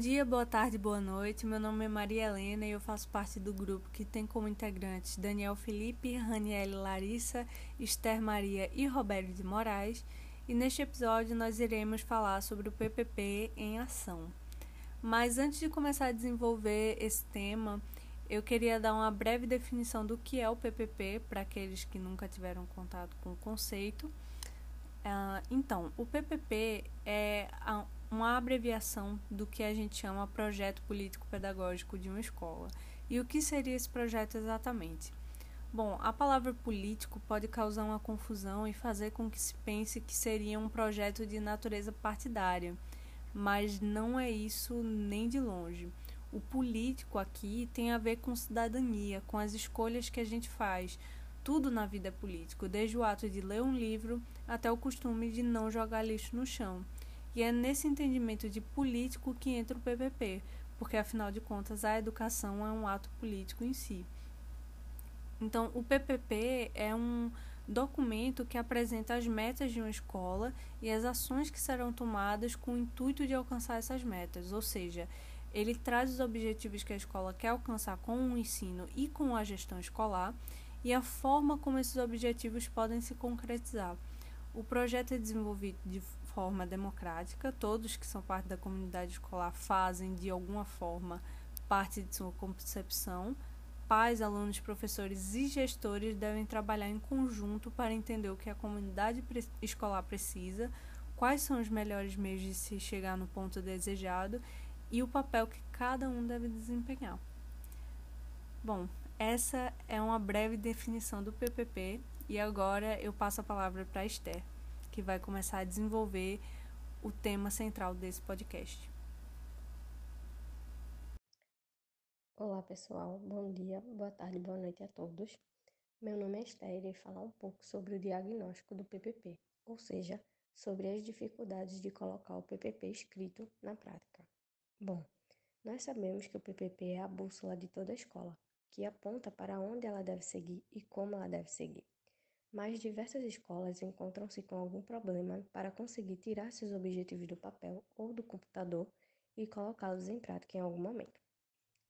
dia, boa tarde, boa noite. Meu nome é Maria Helena e eu faço parte do grupo que tem como integrantes Daniel Felipe, Raniele Larissa, Esther Maria e Roberto de Moraes. E neste episódio nós iremos falar sobre o PPP em ação. Mas antes de começar a desenvolver esse tema, eu queria dar uma breve definição do que é o PPP para aqueles que nunca tiveram contato com o conceito. Uh, então, o PPP é uma abreviação do que a gente chama Projeto Político Pedagógico de uma Escola. E o que seria esse projeto exatamente? Bom, a palavra político pode causar uma confusão e fazer com que se pense que seria um projeto de natureza partidária, mas não é isso nem de longe. O político aqui tem a ver com cidadania, com as escolhas que a gente faz. Tudo na vida é político, desde o ato de ler um livro até o costume de não jogar lixo no chão. E é nesse entendimento de político que entra o PPP, porque afinal de contas a educação é um ato político em si. Então, o PPP é um documento que apresenta as metas de uma escola e as ações que serão tomadas com o intuito de alcançar essas metas, ou seja, ele traz os objetivos que a escola quer alcançar com o ensino e com a gestão escolar e a forma como esses objetivos podem se concretizar. O projeto é desenvolvido de forma democrática, todos que são parte da comunidade escolar fazem de alguma forma parte de sua concepção. Pais, alunos, professores e gestores devem trabalhar em conjunto para entender o que a comunidade escolar precisa, quais são os melhores meios de se chegar no ponto desejado e o papel que cada um deve desempenhar. Bom, essa é uma breve definição do PPP e agora eu passo a palavra para a Esther que vai começar a desenvolver o tema central desse podcast. Olá pessoal, bom dia, boa tarde, boa noite a todos. Meu nome é Esther e falar um pouco sobre o diagnóstico do PPP, ou seja, sobre as dificuldades de colocar o PPP escrito na prática. Bom, nós sabemos que o PPP é a bússola de toda escola, que aponta para onde ela deve seguir e como ela deve seguir mas diversas escolas encontram-se com algum problema para conseguir tirar seus objetivos do papel ou do computador e colocá-los em prática em algum momento.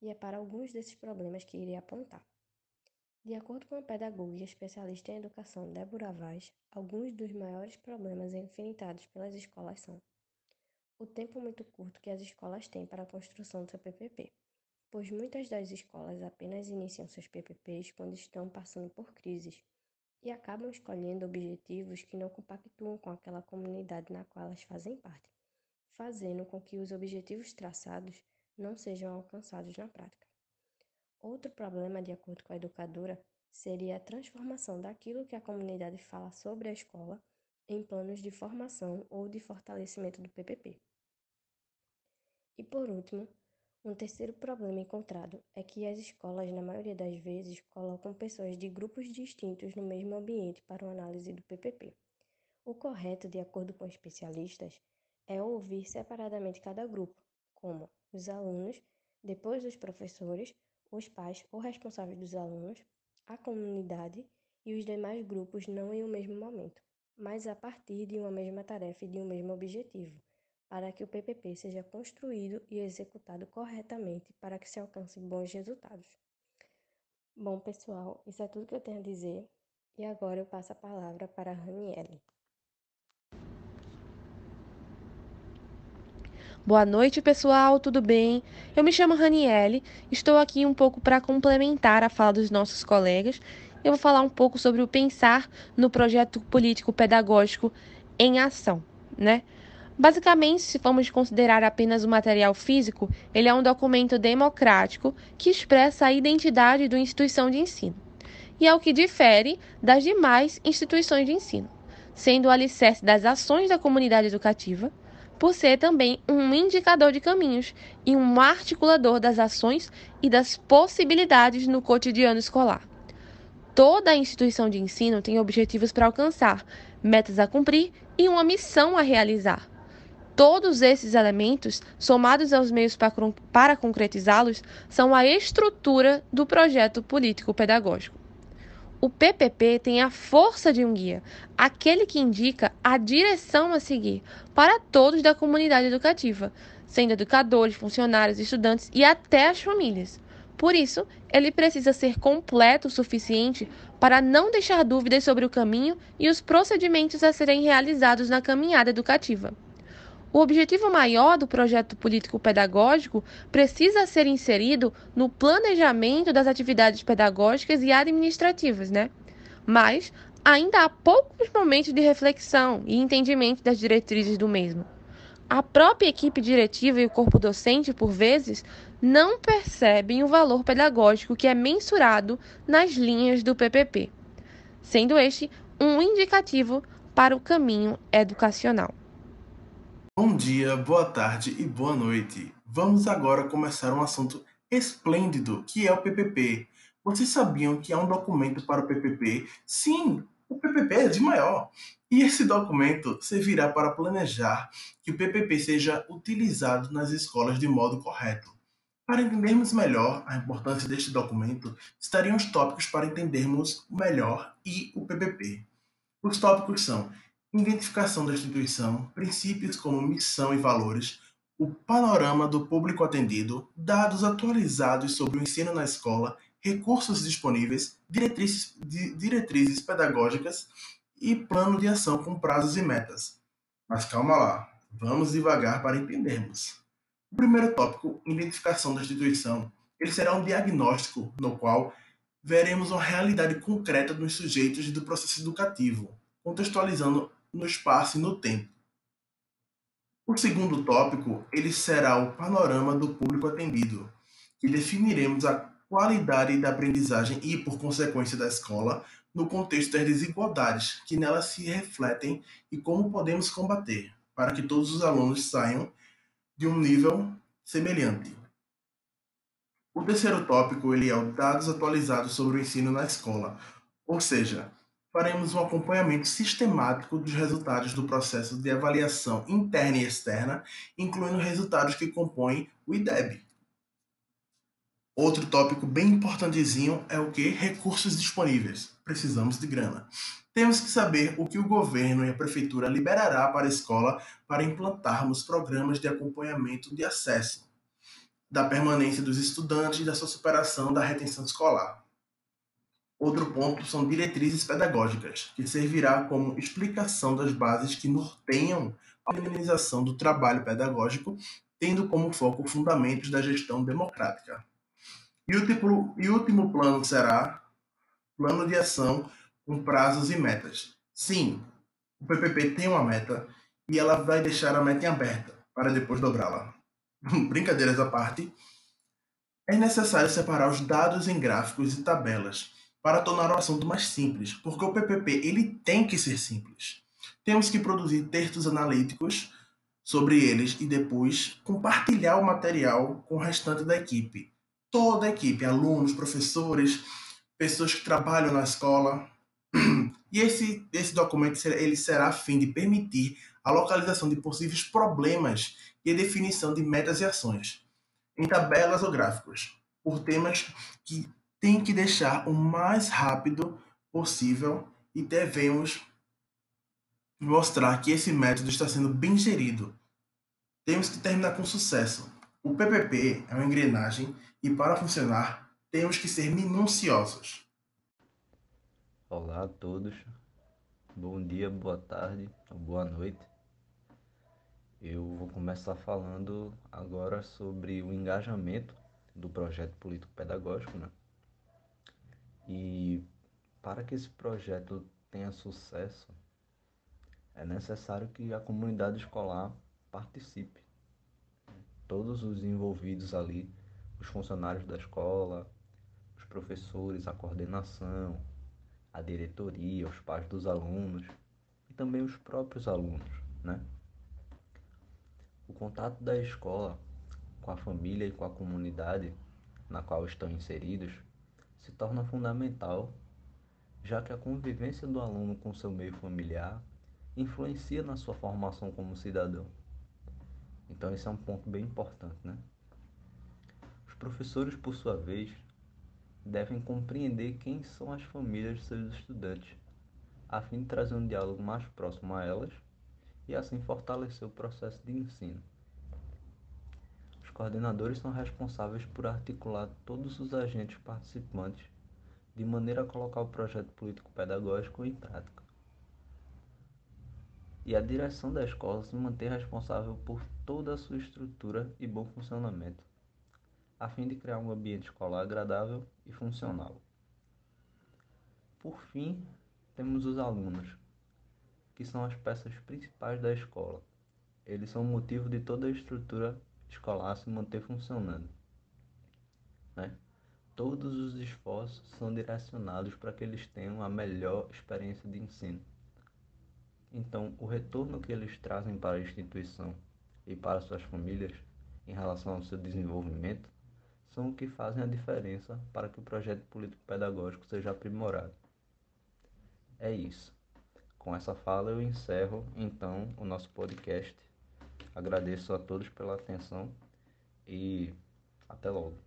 E é para alguns desses problemas que irei apontar. De acordo com a pedagoga e especialista em educação Débora Vaz, alguns dos maiores problemas enfrentados pelas escolas são o tempo muito curto que as escolas têm para a construção do seu PPP, pois muitas das escolas apenas iniciam seus PPPs quando estão passando por crises e acabam escolhendo objetivos que não compactuam com aquela comunidade na qual elas fazem parte, fazendo com que os objetivos traçados não sejam alcançados na prática. Outro problema, de acordo com a educadora, seria a transformação daquilo que a comunidade fala sobre a escola em planos de formação ou de fortalecimento do PPP. E por último, um terceiro problema encontrado é que as escolas, na maioria das vezes, colocam pessoas de grupos distintos no mesmo ambiente para uma análise do PPP. O correto, de acordo com especialistas, é ouvir separadamente cada grupo, como os alunos, depois os professores, os pais ou responsáveis dos alunos, a comunidade e os demais grupos não em um mesmo momento, mas a partir de uma mesma tarefa e de um mesmo objetivo para que o PPP seja construído e executado corretamente para que se alcance bons resultados. Bom, pessoal, isso é tudo que eu tenho a dizer e agora eu passo a palavra para a Raniele. Boa noite, pessoal, tudo bem? Eu me chamo Raniele, estou aqui um pouco para complementar a fala dos nossos colegas. Eu vou falar um pouco sobre o pensar no projeto político pedagógico em ação, né? Basicamente, se formos considerar apenas o material físico, ele é um documento democrático que expressa a identidade da instituição de ensino. E é o que difere das demais instituições de ensino, sendo o alicerce das ações da comunidade educativa, por ser também um indicador de caminhos e um articulador das ações e das possibilidades no cotidiano escolar. Toda instituição de ensino tem objetivos para alcançar, metas a cumprir e uma missão a realizar. Todos esses elementos, somados aos meios para concretizá-los, são a estrutura do projeto político-pedagógico. O PPP tem a força de um guia, aquele que indica a direção a seguir para todos da comunidade educativa, sendo educadores, funcionários, estudantes e até as famílias. Por isso, ele precisa ser completo o suficiente para não deixar dúvidas sobre o caminho e os procedimentos a serem realizados na caminhada educativa. O objetivo maior do projeto político-pedagógico precisa ser inserido no planejamento das atividades pedagógicas e administrativas, né? Mas ainda há poucos momentos de reflexão e entendimento das diretrizes do mesmo. A própria equipe diretiva e o corpo docente, por vezes, não percebem o valor pedagógico que é mensurado nas linhas do PPP, sendo este um indicativo para o caminho educacional. Bom dia, boa tarde e boa noite. Vamos agora começar um assunto esplêndido que é o PPP. Vocês sabiam que há um documento para o PPP? Sim, o PPP é de maior. E esse documento servirá para planejar que o PPP seja utilizado nas escolas de modo correto. Para entendermos melhor a importância deste documento, estariam os tópicos para entendermos melhor e o PPP. Os tópicos são identificação da instituição, princípios como missão e valores, o panorama do público atendido, dados atualizados sobre o ensino na escola, recursos disponíveis, diretrizes, diretrizes pedagógicas e plano de ação com prazos e metas. Mas calma lá, vamos devagar para entendermos. O primeiro tópico, identificação da instituição, ele será um diagnóstico no qual veremos uma realidade concreta dos sujeitos do processo educativo, contextualizando no espaço e no tempo. O segundo tópico, ele será o panorama do público atendido, que definiremos a qualidade da aprendizagem e, por consequência, da escola, no contexto das desigualdades que nela se refletem e como podemos combater, para que todos os alunos saiam de um nível semelhante. O terceiro tópico ele é o dados atualizados sobre o ensino na escola, ou seja, faremos um acompanhamento sistemático dos resultados do processo de avaliação interna e externa, incluindo resultados que compõem o IDEB. Outro tópico bem importantezinho é o que? Recursos disponíveis. Precisamos de grana. Temos que saber o que o governo e a prefeitura liberará para a escola para implantarmos programas de acompanhamento de acesso, da permanência dos estudantes e da sua superação da retenção escolar. Outro ponto são diretrizes pedagógicas, que servirá como explicação das bases que norteiam a organização do trabalho pedagógico, tendo como foco fundamentos da gestão democrática. E o último, e último plano será plano de ação com prazos e metas. Sim, o PPP tem uma meta e ela vai deixar a meta em aberta para depois dobrá-la. Brincadeiras à parte, é necessário separar os dados em gráficos e tabelas para tornar o assunto mais simples, porque o PPP ele tem que ser simples. Temos que produzir textos analíticos sobre eles e depois compartilhar o material com o restante da equipe toda a equipe, alunos, professores, pessoas que trabalham na escola. E esse, esse documento ele será a fim de permitir a localização de possíveis problemas e a definição de metas e ações, em tabelas ou gráficos, por temas que tem que deixar o mais rápido possível e devemos mostrar que esse método está sendo bem gerido. Temos que terminar com sucesso. O PPP é uma engrenagem e para funcionar temos que ser minuciosos. Olá a todos, bom dia, boa tarde boa noite. Eu vou começar falando agora sobre o engajamento do projeto político-pedagógico, né? E para que esse projeto tenha sucesso, é necessário que a comunidade escolar participe. Todos os envolvidos ali os funcionários da escola, os professores, a coordenação, a diretoria, os pais dos alunos e também os próprios alunos, né? O contato da escola com a família e com a comunidade na qual estão inseridos se torna fundamental, já que a convivência do aluno com seu meio familiar influencia na sua formação como cidadão. Então esse é um ponto bem importante, né? professores, por sua vez, devem compreender quem são as famílias de seus estudantes, a fim de trazer um diálogo mais próximo a elas e assim fortalecer o processo de ensino. Coordenadores são responsáveis por articular todos os agentes participantes de maneira a colocar o projeto político-pedagógico em prática. E a direção da escola se mantém responsável por toda a sua estrutura e bom funcionamento, a fim de criar um ambiente escolar agradável e funcional. Por fim, temos os alunos, que são as peças principais da escola. Eles são o motivo de toda a estrutura escolar se manter funcionando. Né? Todos os esforços são direcionados para que eles tenham a melhor experiência de ensino. Então, o retorno que eles trazem para a instituição e para suas famílias em relação ao seu desenvolvimento são o que fazem a diferença para que o projeto político-pedagógico seja aprimorado. É isso. Com essa fala eu encerro então o nosso podcast. Agradeço a todos pela atenção e até logo.